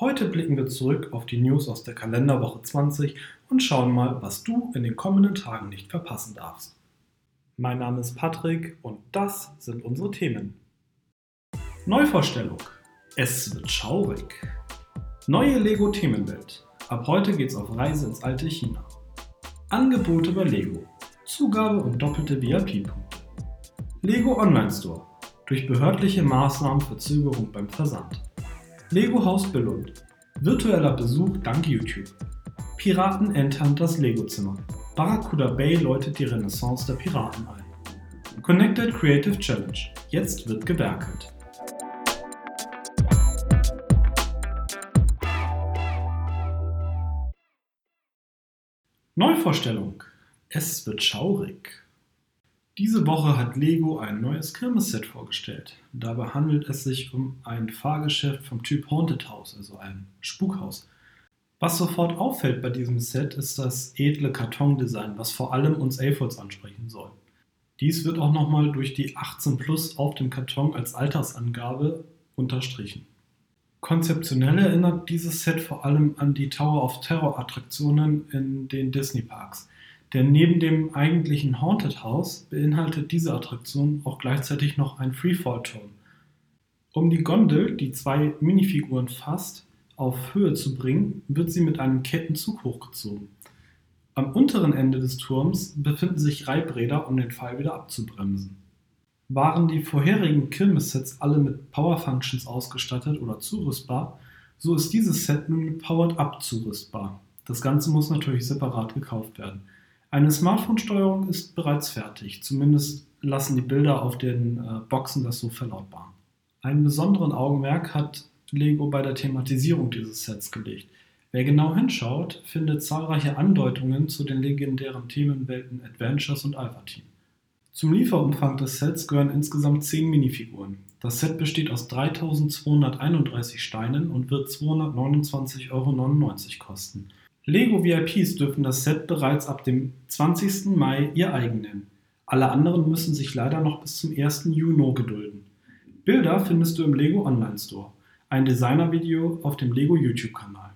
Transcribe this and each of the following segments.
Heute blicken wir zurück auf die News aus der Kalenderwoche 20 und schauen mal, was du in den kommenden Tagen nicht verpassen darfst. Mein Name ist Patrick und das sind unsere Themen. Neuvorstellung. Es wird schaurig. Neue Lego Themenwelt. Ab heute geht's auf Reise ins alte China. Angebote bei Lego. Zugabe und doppelte VIP-Punkte. Lego Online Store. Durch behördliche Maßnahmen Verzögerung beim Versand. Lego Haus Billund. Virtueller Besuch dank YouTube. Piraten entern das Lego-Zimmer. Barracuda Bay läutet die Renaissance der Piraten ein. Connected Creative Challenge. Jetzt wird gewerkelt. Neuvorstellung. Es wird schaurig. Diese Woche hat Lego ein neues Kirmes-Set vorgestellt. Dabei handelt es sich um ein Fahrgeschäft vom Typ Haunted House, also ein Spukhaus. Was sofort auffällt bei diesem Set ist das edle Kartondesign, was vor allem uns Aphids ansprechen soll. Dies wird auch nochmal durch die 18 Plus auf dem Karton als Altersangabe unterstrichen. Konzeptionell erinnert dieses Set vor allem an die Tower of Terror Attraktionen in den Disney Parks. Denn neben dem eigentlichen Haunted House beinhaltet diese Attraktion auch gleichzeitig noch einen Freefall-Turm. Um die Gondel, die zwei Minifiguren fasst, auf Höhe zu bringen, wird sie mit einem Kettenzug hochgezogen. Am unteren Ende des Turms befinden sich Reibräder, um den Fall wieder abzubremsen. Waren die vorherigen Kirmes-Sets alle mit Power Functions ausgestattet oder zurüstbar, so ist dieses Set nun mit Powered Up zurüstbar. Das Ganze muss natürlich separat gekauft werden. Eine Smartphone-Steuerung ist bereits fertig, zumindest lassen die Bilder auf den äh, Boxen das so verlautbaren. Einen besonderen Augenmerk hat Lego bei der Thematisierung dieses Sets gelegt. Wer genau hinschaut, findet zahlreiche Andeutungen zu den legendären Themenwelten Adventures und Alpha Team. Zum Lieferumfang des Sets gehören insgesamt 10 Minifiguren. Das Set besteht aus 3231 Steinen und wird 229,99 Euro kosten. Lego VIPs dürfen das Set bereits ab dem 20. Mai ihr eigen nennen. Alle anderen müssen sich leider noch bis zum 1. Juni gedulden. Bilder findest du im Lego Online Store. Ein Designer-Video auf dem Lego YouTube-Kanal.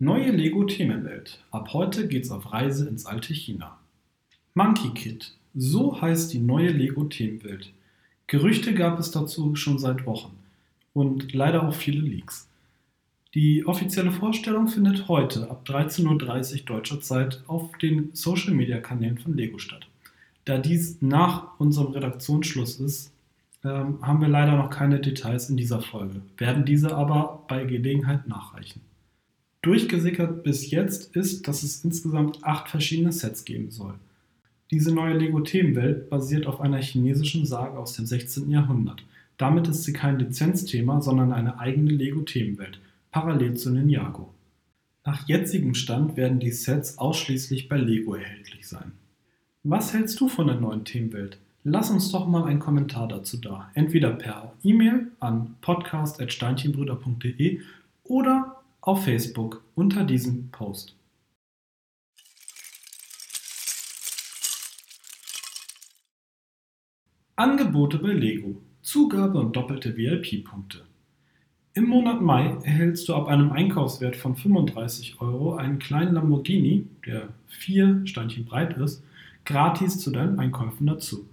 Neue Lego Themenwelt. Ab heute geht's auf Reise ins alte China. Monkey Kid. So heißt die neue Lego Themenwelt. Gerüchte gab es dazu schon seit Wochen und leider auch viele Leaks. Die offizielle Vorstellung findet heute ab 13.30 Uhr deutscher Zeit auf den Social-Media-Kanälen von Lego statt. Da dies nach unserem Redaktionsschluss ist, ähm, haben wir leider noch keine Details in dieser Folge, werden diese aber bei Gelegenheit nachreichen. Durchgesickert bis jetzt ist, dass es insgesamt acht verschiedene Sets geben soll. Diese neue Lego-Themenwelt basiert auf einer chinesischen Sage aus dem 16. Jahrhundert. Damit ist sie kein Lizenzthema, sondern eine eigene Lego-Themenwelt, parallel zu Ninjago. Nach jetzigem Stand werden die Sets ausschließlich bei Lego erhältlich sein. Was hältst du von der neuen Themenwelt? Lass uns doch mal einen Kommentar dazu da. Entweder per E-Mail an podcast.steinchenbrüder.de oder auf Facebook unter diesem Post. Angebote bei Lego. Zugabe und doppelte VIP-Punkte. Im Monat Mai erhältst du ab einem Einkaufswert von 35 Euro einen kleinen Lamborghini, der vier Steinchen breit ist, gratis zu deinen Einkäufen dazu.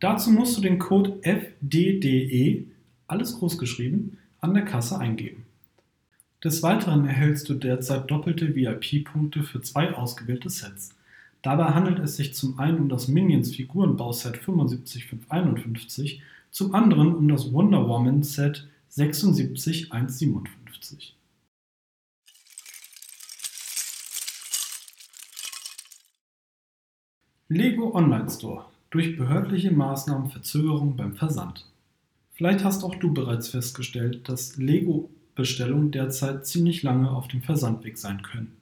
Dazu musst du den Code FDDE, alles groß geschrieben, an der Kasse eingeben. Des Weiteren erhältst du derzeit doppelte VIP-Punkte für zwei ausgewählte Sets. Dabei handelt es sich zum einen um das Minions Figurenbauset 75551, zum anderen um das Wonder Woman Set 76157. Lego Online Store. Durch behördliche Maßnahmen Verzögerung beim Versand. Vielleicht hast auch du bereits festgestellt, dass Lego-Bestellungen derzeit ziemlich lange auf dem Versandweg sein können.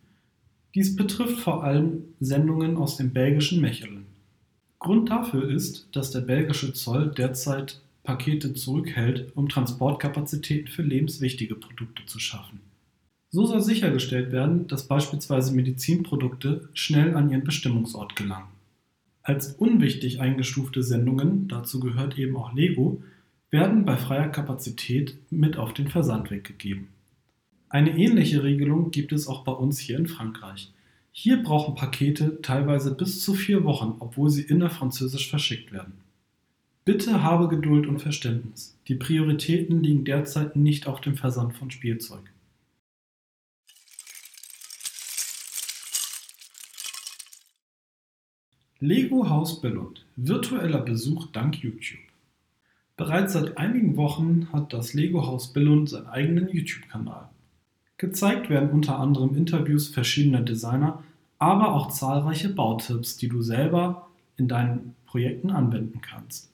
Dies betrifft vor allem Sendungen aus dem belgischen Mechelen. Grund dafür ist, dass der belgische Zoll derzeit Pakete zurückhält, um Transportkapazitäten für lebenswichtige Produkte zu schaffen. So soll sichergestellt werden, dass beispielsweise Medizinprodukte schnell an ihren Bestimmungsort gelangen. Als unwichtig eingestufte Sendungen, dazu gehört eben auch Lego, werden bei freier Kapazität mit auf den Versandweg gegeben. Eine ähnliche Regelung gibt es auch bei uns hier in Frankreich. Hier brauchen Pakete teilweise bis zu vier Wochen, obwohl sie innerfranzösisch verschickt werden. Bitte habe Geduld und Verständnis. Die Prioritäten liegen derzeit nicht auf dem Versand von Spielzeug. Lego Haus Billund. Virtueller Besuch dank YouTube. Bereits seit einigen Wochen hat das Lego Haus Billund seinen eigenen YouTube-Kanal. Gezeigt werden unter anderem Interviews verschiedener Designer, aber auch zahlreiche Bautipps, die du selber in deinen Projekten anwenden kannst.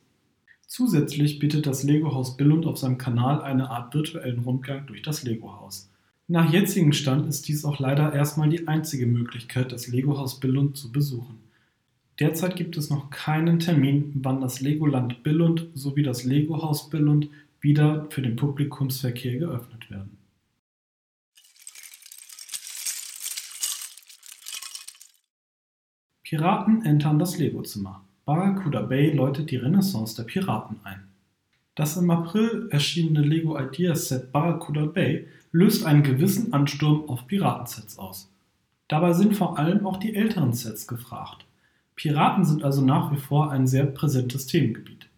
Zusätzlich bietet das Lego Haus Billund auf seinem Kanal eine Art virtuellen Rundgang durch das Lego Haus. Nach jetzigem Stand ist dies auch leider erstmal die einzige Möglichkeit, das Lego Haus Billund zu besuchen. Derzeit gibt es noch keinen Termin, wann das Legoland Billund sowie das Lego Haus Billund wieder für den Publikumsverkehr geöffnet werden. Piraten entern das Lego-Zimmer. Barracuda Bay läutet die Renaissance der Piraten ein. Das im April erschienene Lego Ideas Set Barracuda Bay löst einen gewissen Ansturm auf Piratensets aus. Dabei sind vor allem auch die älteren Sets gefragt. Piraten sind also nach wie vor ein sehr präsentes Themengebiet.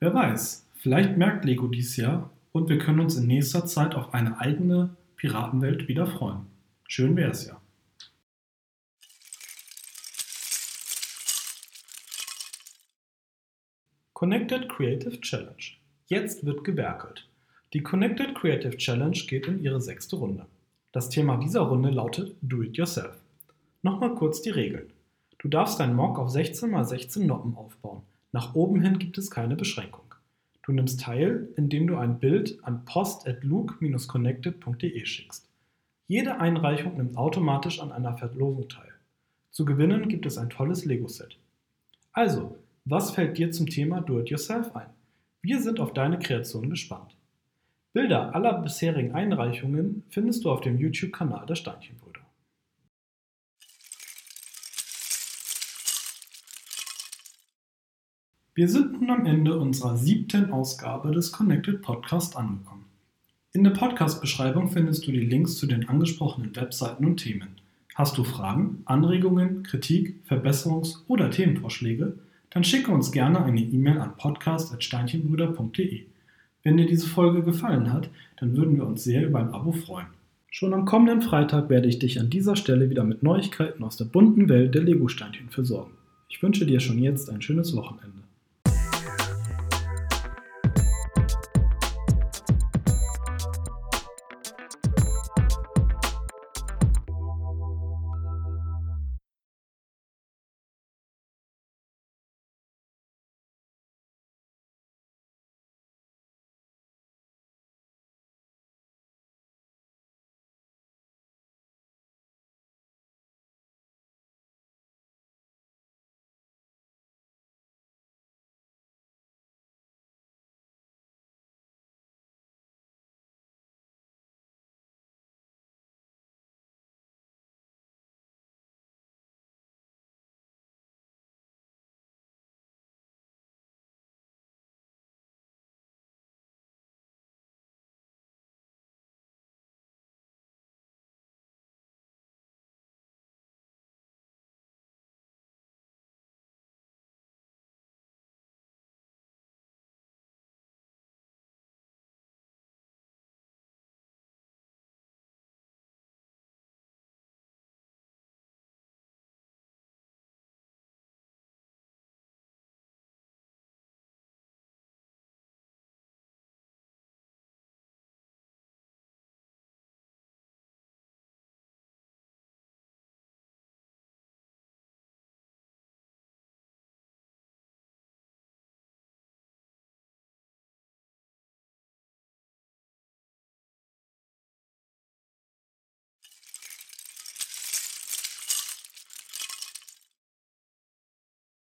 Wer weiß, vielleicht merkt Lego dies Jahr und wir können uns in nächster Zeit auf eine eigene Piratenwelt wieder freuen. Schön wäre es ja. Connected Creative Challenge. Jetzt wird gewerkelt. Die Connected Creative Challenge geht in ihre sechste Runde. Das Thema dieser Runde lautet Do It Yourself. Nochmal kurz die Regeln. Du darfst dein Mock auf 16 x 16 Noppen aufbauen. Nach oben hin gibt es keine Beschränkung. Du nimmst teil, indem du ein Bild an post.luke-connected.de schickst. Jede Einreichung nimmt automatisch an einer Verlosung teil. Zu gewinnen gibt es ein tolles Lego-Set. Also, was fällt dir zum Thema Do-it-yourself ein? Wir sind auf deine Kreation gespannt. Bilder aller bisherigen Einreichungen findest du auf dem YouTube-Kanal der Steinchenbrüder. Wir sind nun am Ende unserer siebten Ausgabe des Connected Podcast angekommen. In der Podcast-Beschreibung findest du die Links zu den angesprochenen Webseiten und Themen. Hast du Fragen, Anregungen, Kritik, Verbesserungs- oder Themenvorschläge? Dann schicke uns gerne eine E-Mail an podcast.steinchenbrüder.de. Wenn dir diese Folge gefallen hat, dann würden wir uns sehr über ein Abo freuen. Schon am kommenden Freitag werde ich dich an dieser Stelle wieder mit Neuigkeiten aus der bunten Welt der Lego-Steinchen versorgen. Ich wünsche dir schon jetzt ein schönes Wochenende.